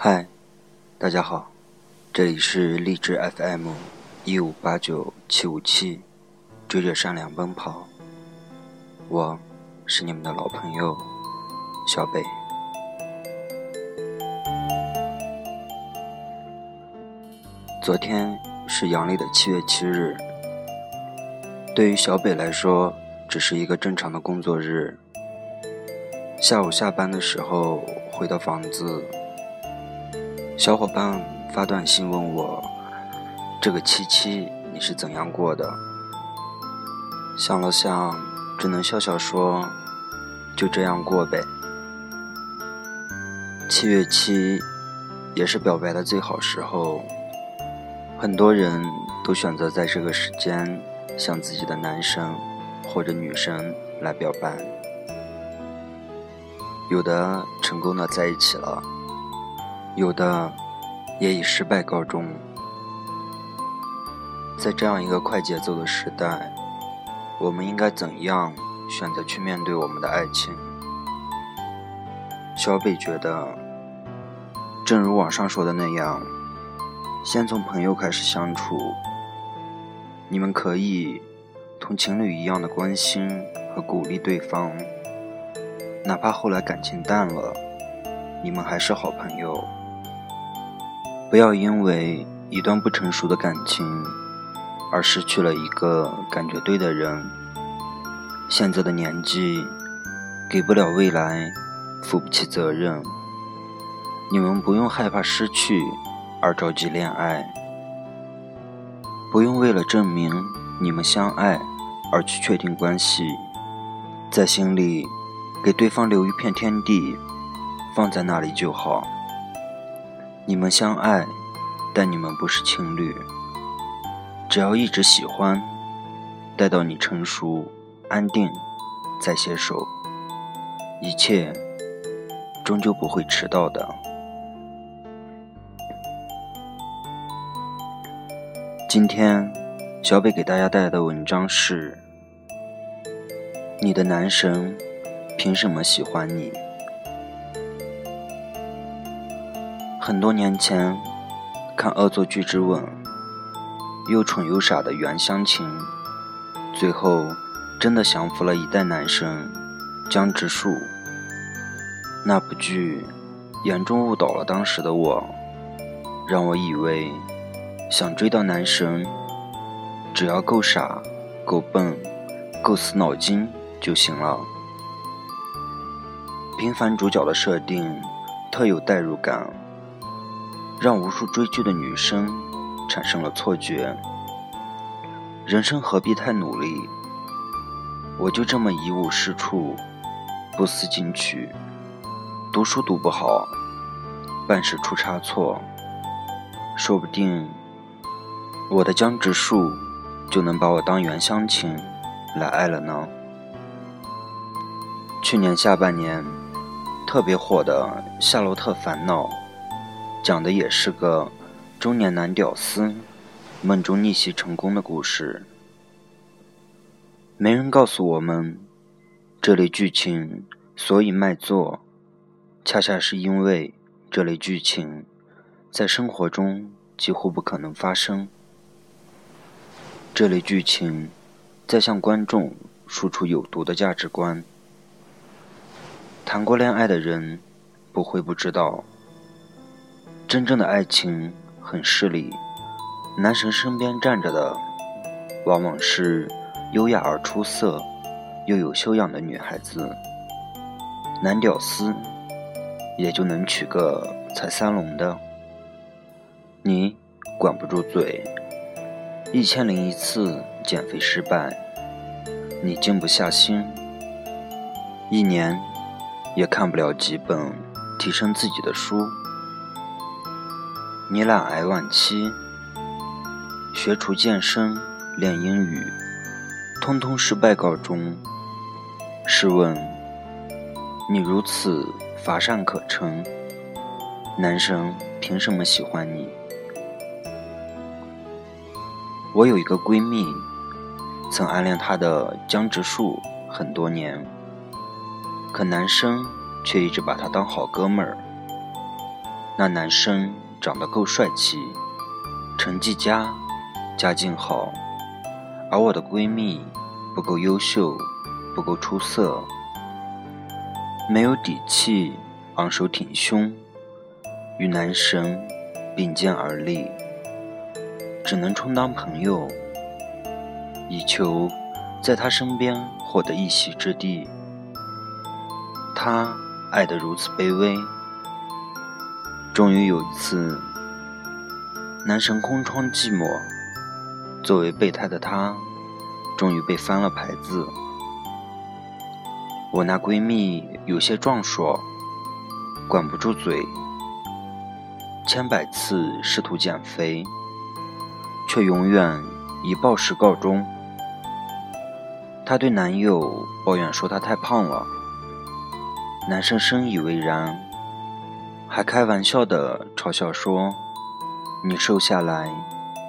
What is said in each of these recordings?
嗨，大家好，这里是励志 FM 一五八九七五七，追着善良奔跑。我是你们的老朋友小北。昨天是阳历的七月七日，对于小北来说，只是一个正常的工作日。下午下班的时候回到房子，小伙伴发短信问我：“这个七七你是怎样过的？”想了想，只能笑笑说：“就这样过呗。”七月七也是表白的最好时候。很多人都选择在这个时间向自己的男生或者女生来表白，有的成功的在一起了，有的也以失败告终。在这样一个快节奏的时代，我们应该怎样选择去面对我们的爱情？小北觉得，正如网上说的那样。先从朋友开始相处，你们可以同情侣一样的关心和鼓励对方，哪怕后来感情淡了，你们还是好朋友。不要因为一段不成熟的感情而失去了一个感觉对的人。现在的年纪，给不了未来，负不起责任，你们不用害怕失去。而着急恋爱，不用为了证明你们相爱而去确定关系，在心里给对方留一片天地，放在那里就好。你们相爱，但你们不是情侣。只要一直喜欢，待到你成熟安定再携手，一切终究不会迟到的。今天，小北给大家带来的文章是：你的男神凭什么喜欢你？很多年前看《恶作剧之吻》，又蠢又傻的袁湘琴，最后真的降服了一代男神江直树。那部剧严重误导了当时的我，让我以为。想追到男神，只要够傻、够笨、够死脑筋就行了。平凡主角的设定特有代入感，让无数追剧的女生产生了错觉：人生何必太努力？我就这么一无是处，不思进取，读书读不好，办事出差错，说不定。我的江直树就能把我当原乡情来爱了呢。去年下半年特别火的《夏洛特烦恼》，讲的也是个中年男屌丝梦中逆袭成功的故事。没人告诉我们，这类剧情所以卖座，恰恰是因为这类剧情在生活中几乎不可能发生。这类剧情在向观众输出有毒的价值观。谈过恋爱的人不会不知道，真正的爱情很势利，男神身边站着的往往是优雅而出色又有修养的女孩子，男屌丝也就能娶个才三龙的，你管不住嘴。一千零一次减肥失败，你静不下心；一年也看不了几本提升自己的书。你懒癌晚期，学厨健身、练英语，通通失败告终。试问，你如此乏善可陈，男生凭什么喜欢你？我有一个闺蜜，曾暗恋她的江直树很多年，可男生却一直把她当好哥们儿。那男生长得够帅气，成绩佳，家境好，而我的闺蜜不够优秀，不够出色，没有底气，昂首挺胸，与男神并肩而立，只能充当朋友，以求在他身边获得一席之地。他爱得如此卑微，终于有一次，男神空窗寂寞，作为备胎的他，终于被翻了牌子。我那闺蜜有些壮硕，管不住嘴，千百次试图减肥，却永远以暴食告终。她对男友抱怨说她太胖了。男生深以为然，还开玩笑的嘲笑说：“你瘦下来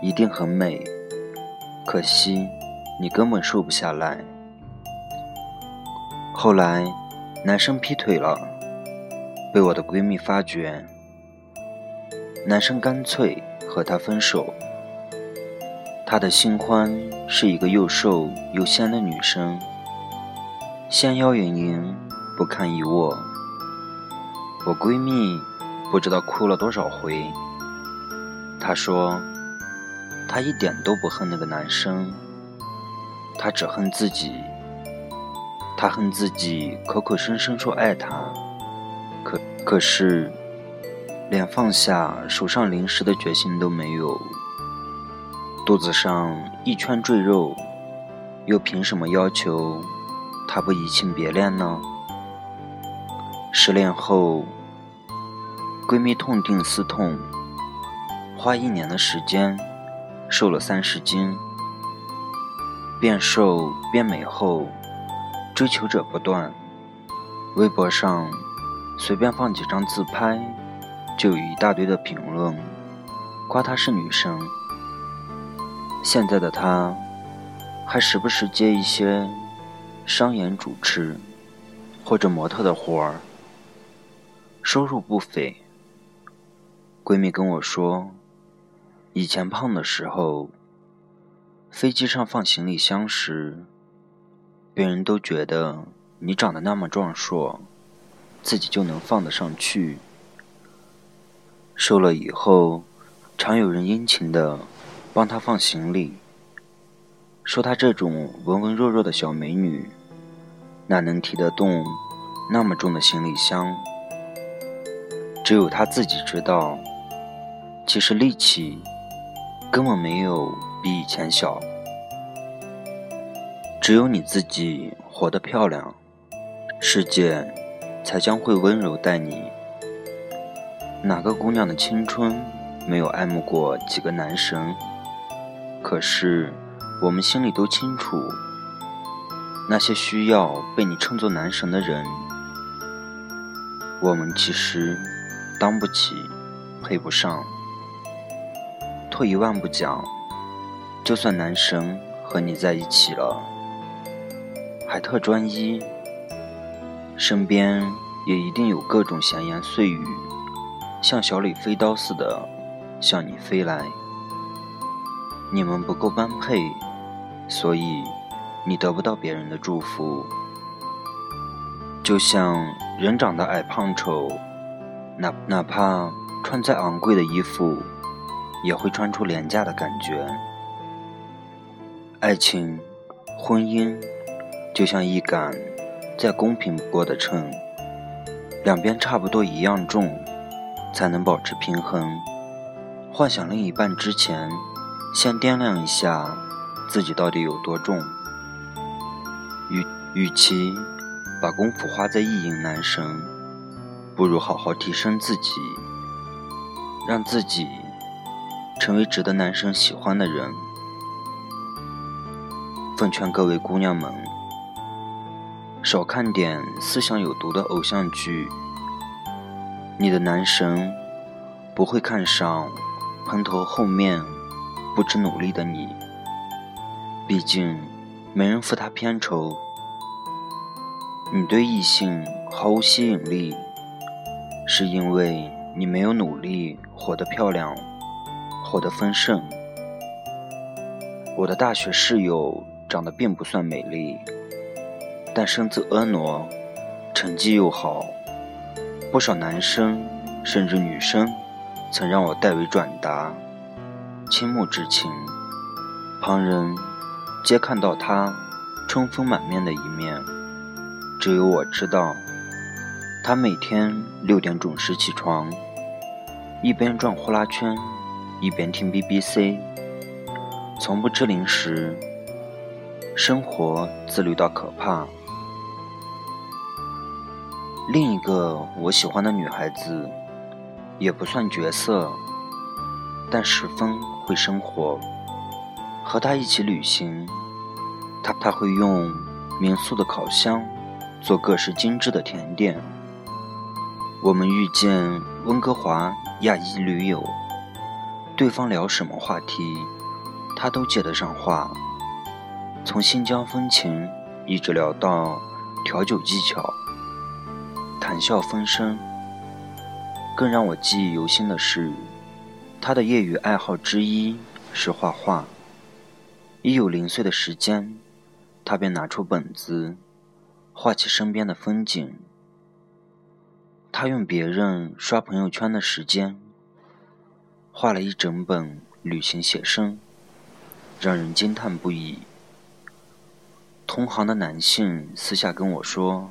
一定很美，可惜你根本瘦不下来。”后来，男生劈腿了，被我的闺蜜发觉，男生干脆和她分手。他的新欢是一个又瘦又仙的女生，纤腰盈盈。不堪一握，我闺蜜不知道哭了多少回。她说，她一点都不恨那个男生，她只恨自己。她恨自己口口声声说爱他，可可是连放下手上零食的决心都没有。肚子上一圈赘肉，又凭什么要求他不移情别恋呢？失恋后，闺蜜痛定思痛，花一年的时间瘦了三十斤。变瘦变美后，追求者不断，微博上随便放几张自拍，就有一大堆的评论，夸她是女神。现在的她，还时不时接一些商演主持或者模特的活儿。收入不菲。闺蜜跟我说，以前胖的时候，飞机上放行李箱时，别人都觉得你长得那么壮硕，自己就能放得上去。瘦了以后，常有人殷勤的帮她放行李，说她这种文文弱弱的小美女，哪能提得动那么重的行李箱？只有她自己知道，其实力气根本没有比以前小。只有你自己活得漂亮，世界才将会温柔待你。哪个姑娘的青春没有爱慕过几个男神？可是我们心里都清楚，那些需要被你称作男神的人，我们其实。当不起，配不上。退一万步讲，就算男神和你在一起了，还特专一，身边也一定有各种闲言碎语，像小李飞刀似的向你飞来。你们不够般配，所以你得不到别人的祝福。就像人长得矮胖丑。哪哪怕穿再昂贵的衣服，也会穿出廉价的感觉。爱情、婚姻就像一杆再公平不过的秤，两边差不多一样重，才能保持平衡。幻想另一半之前，先掂量一下自己到底有多重。与与其把功夫花在意淫男神。不如好好提升自己，让自己成为值得男生喜欢的人。奉劝各位姑娘们，少看点思想有毒的偶像剧。你的男神不会看上蓬头垢面、不知努力的你，毕竟没人付他片酬。你对异性毫无吸引力。是因为你没有努力活得漂亮，活得丰盛。我的大学室友长得并不算美丽，但身姿婀娜，成绩又好。不少男生甚至女生曾让我代为转达倾慕之情。旁人皆看到他春风满面的一面，只有我知道，他每天六点准时起床，一边转呼啦圈，一边听 BBC，从不吃零食，生活自律到可怕。另一个我喜欢的女孩子，也不算绝色，但十分会生活。和他一起旅行，他他会用民宿的烤箱做各式精致的甜点。我们遇见温哥华亚裔驴友，对方聊什么话题，他都接得上话，从新疆风情一直聊到调酒技巧，谈笑风生。更让我记忆犹新的是，他的业余爱好之一是画画。一有零碎的时间，他便拿出本子，画起身边的风景。他用别人刷朋友圈的时间，画了一整本旅行写生，让人惊叹不已。同行的男性私下跟我说：“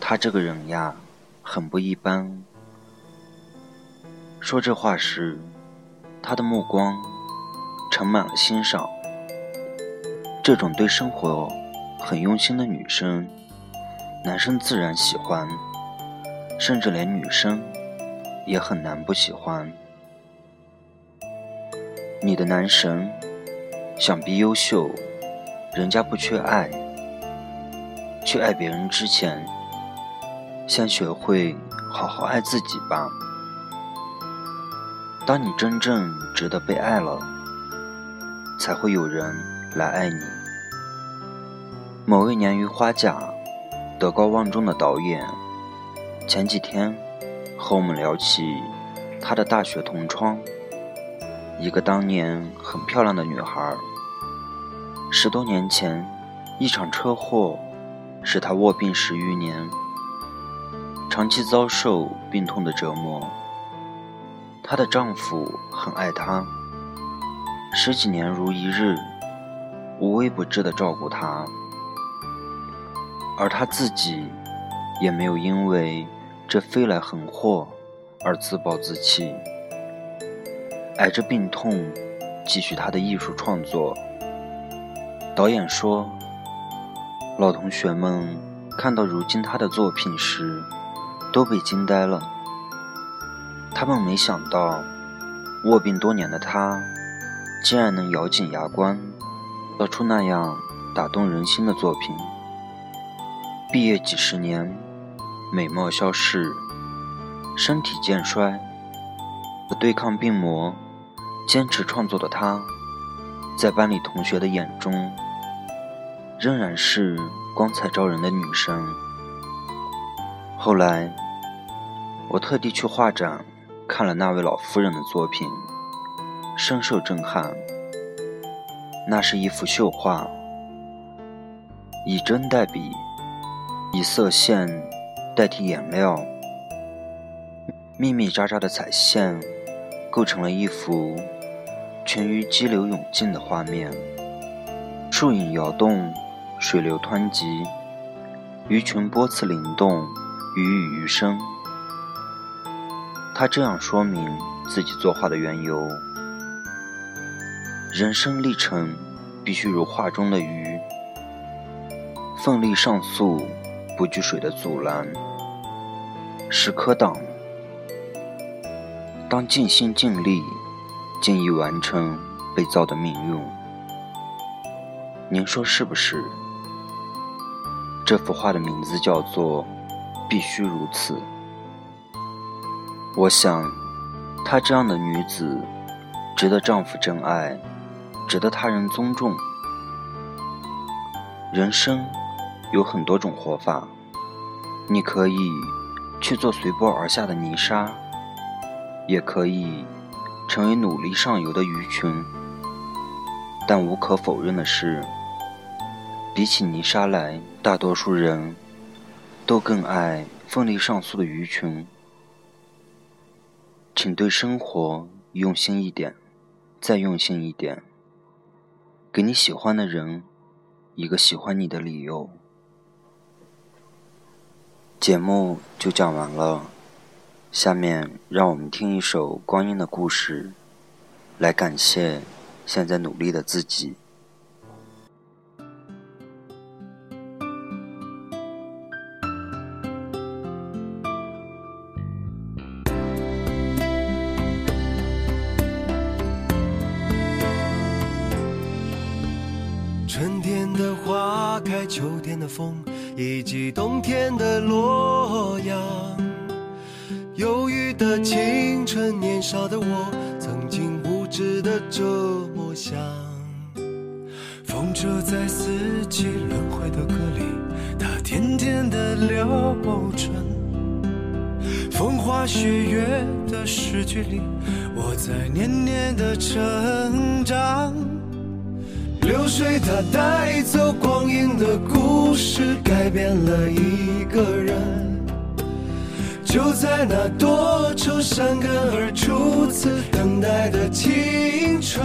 他这个人呀，很不一般。”说这话时，他的目光盛满了欣赏。这种对生活很用心的女生，男生自然喜欢，甚至连女生也很难不喜欢。你的男神想必优秀，人家不缺爱。去爱别人之前，先学会好好爱自己吧。当你真正值得被爱了，才会有人。来爱你。某位年逾花甲、德高望重的导演，前几天和我们聊起他的大学同窗，一个当年很漂亮的女孩。十多年前，一场车祸使她卧病十余年，长期遭受病痛的折磨。她的丈夫很爱她，十几年如一日。无微不至的照顾她，而她自己也没有因为这飞来横祸而自暴自弃，挨着病痛继续他的艺术创作。导演说，老同学们看到如今他的作品时，都被惊呆了。他们没想到，卧病多年的他，竟然能咬紧牙关。做出那样打动人心的作品。毕业几十年，美貌消逝，身体渐衰，对抗病魔，坚持创作的她，在班里同学的眼中，仍然是光彩照人的女生。后来，我特地去画展看了那位老夫人的作品，深受震撼。那是一幅绣画，以针代笔，以色线代替颜料，密密匝匝的彩线构成了一幅全于激流勇进的画面。树影摇动，水流湍急，鱼群波次灵动，鱼语余生。他这样说明自己作画的缘由。人生历程必须如画中的鱼，奋力上溯，不惧水的阻拦。时刻党，当尽心尽力，尽力完成被造的命运。您说是不是？这幅画的名字叫做《必须如此》。我想，她这样的女子，值得丈夫真爱。值得他人尊重。人生有很多种活法，你可以去做随波而下的泥沙，也可以成为努力上游的鱼群。但无可否认的是，比起泥沙来，大多数人都更爱奋力上溯的鱼群。请对生活用心一点，再用心一点，给你喜欢的人一个喜欢你的理由。节目就讲完了，下面让我们听一首光阴的故事，来感谢现在努力的自己。在四季轮回的歌里，它甜甜的流转。风花雪月的诗句里，我在年年的成长。流水它带走光阴的故事，改变了一个人。就在那多愁善感而初次等待的青春。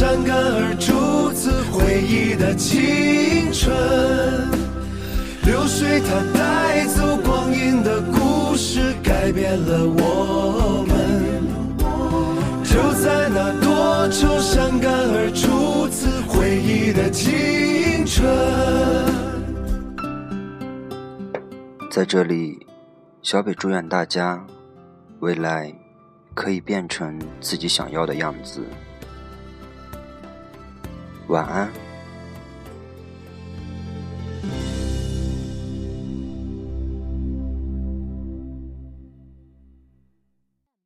多愁善感而初次回忆的青春，流水它带走光阴的故事，改变了我们。就在那多愁善感而初次回忆的青春。在这里，小北祝愿大家未来可以变成自己想要的样子。晚安。